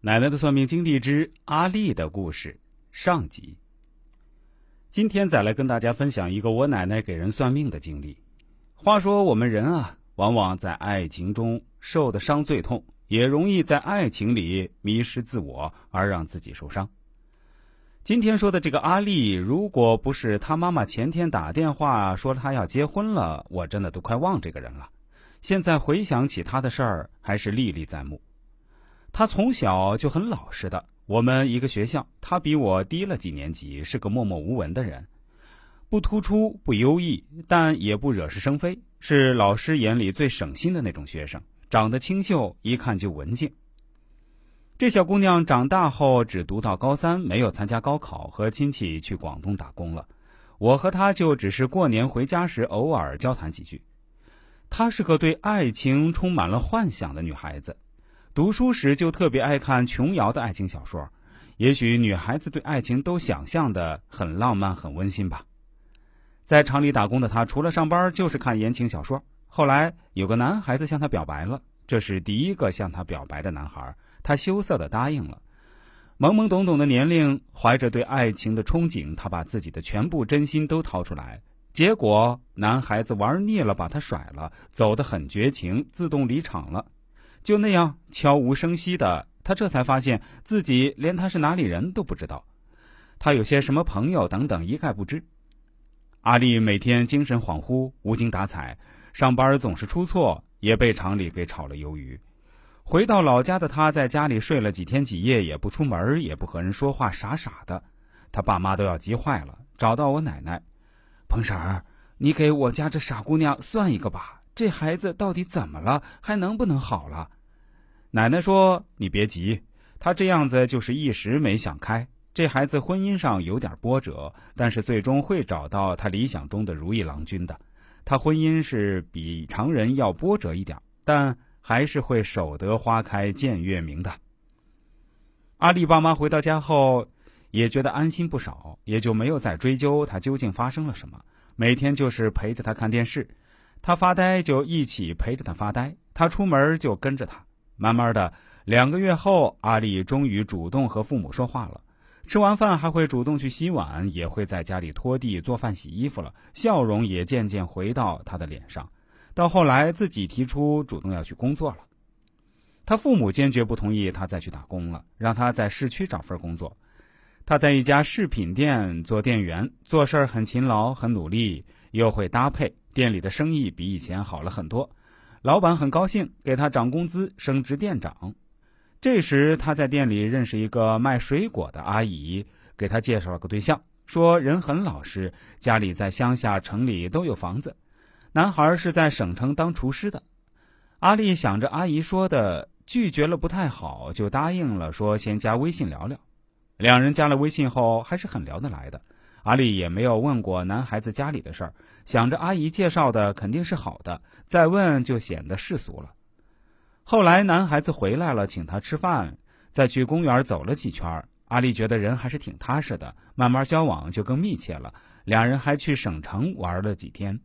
奶奶的算命经历之阿丽的故事上集。今天再来跟大家分享一个我奶奶给人算命的经历。话说我们人啊，往往在爱情中受的伤最痛，也容易在爱情里迷失自我，而让自己受伤。今天说的这个阿丽，如果不是她妈妈前天打电话说她要结婚了，我真的都快忘这个人了。现在回想起她的事儿，还是历历在目。她从小就很老实的，我们一个学校，她比我低了几年级，是个默默无闻的人，不突出，不优异，但也不惹是生非，是老师眼里最省心的那种学生，长得清秀，一看就文静。这小姑娘长大后只读到高三，没有参加高考，和亲戚去广东打工了。我和她就只是过年回家时偶尔交谈几句。她是个对爱情充满了幻想的女孩子，读书时就特别爱看琼瑶的爱情小说。也许女孩子对爱情都想象的很浪漫、很温馨吧。在厂里打工的她，除了上班就是看言情小说。后来有个男孩子向她表白了，这是第一个向她表白的男孩。他羞涩的答应了，懵懵懂懂的年龄，怀着对爱情的憧憬，他把自己的全部真心都掏出来。结果男孩子玩腻了，把他甩了，走得很绝情，自动离场了。就那样悄无声息的，他这才发现自己连他是哪里人都不知道，他有些什么朋友等等一概不知。阿丽每天精神恍惚，无精打采，上班总是出错，也被厂里给炒了鱿鱼。回到老家的他，在家里睡了几天几夜，也不出门，也不和人说话，傻傻的。他爸妈都要急坏了，找到我奶奶，彭婶儿，你给我家这傻姑娘算一个吧，这孩子到底怎么了，还能不能好了？奶奶说：“你别急，他这样子就是一时没想开。这孩子婚姻上有点波折，但是最终会找到他理想中的如意郎君的。他婚姻是比常人要波折一点，但……”还是会守得花开见月明的。阿丽爸妈回到家后，也觉得安心不少，也就没有再追究他究竟发生了什么。每天就是陪着他看电视，他发呆就一起陪着他发呆，他出门就跟着他。慢慢的，两个月后，阿丽终于主动和父母说话了。吃完饭还会主动去洗碗，也会在家里拖地、做饭、洗衣服了，笑容也渐渐回到他的脸上。到后来，自己提出主动要去工作了，他父母坚决不同意他再去打工了，让他在市区找份工作。他在一家饰品店做店员，做事很勤劳、很努力，又会搭配，店里的生意比以前好了很多。老板很高兴，给他涨工资，升职店长。这时他在店里认识一个卖水果的阿姨，给他介绍了个对象，说人很老实，家里在乡下、城里都有房子。男孩是在省城当厨师的，阿丽想着阿姨说的，拒绝了不太好，就答应了，说先加微信聊聊。两人加了微信后，还是很聊得来的。阿丽也没有问过男孩子家里的事儿，想着阿姨介绍的肯定是好的，再问就显得世俗了。后来男孩子回来了，请他吃饭，再去公园走了几圈，阿丽觉得人还是挺踏实的，慢慢交往就更密切了。两人还去省城玩了几天。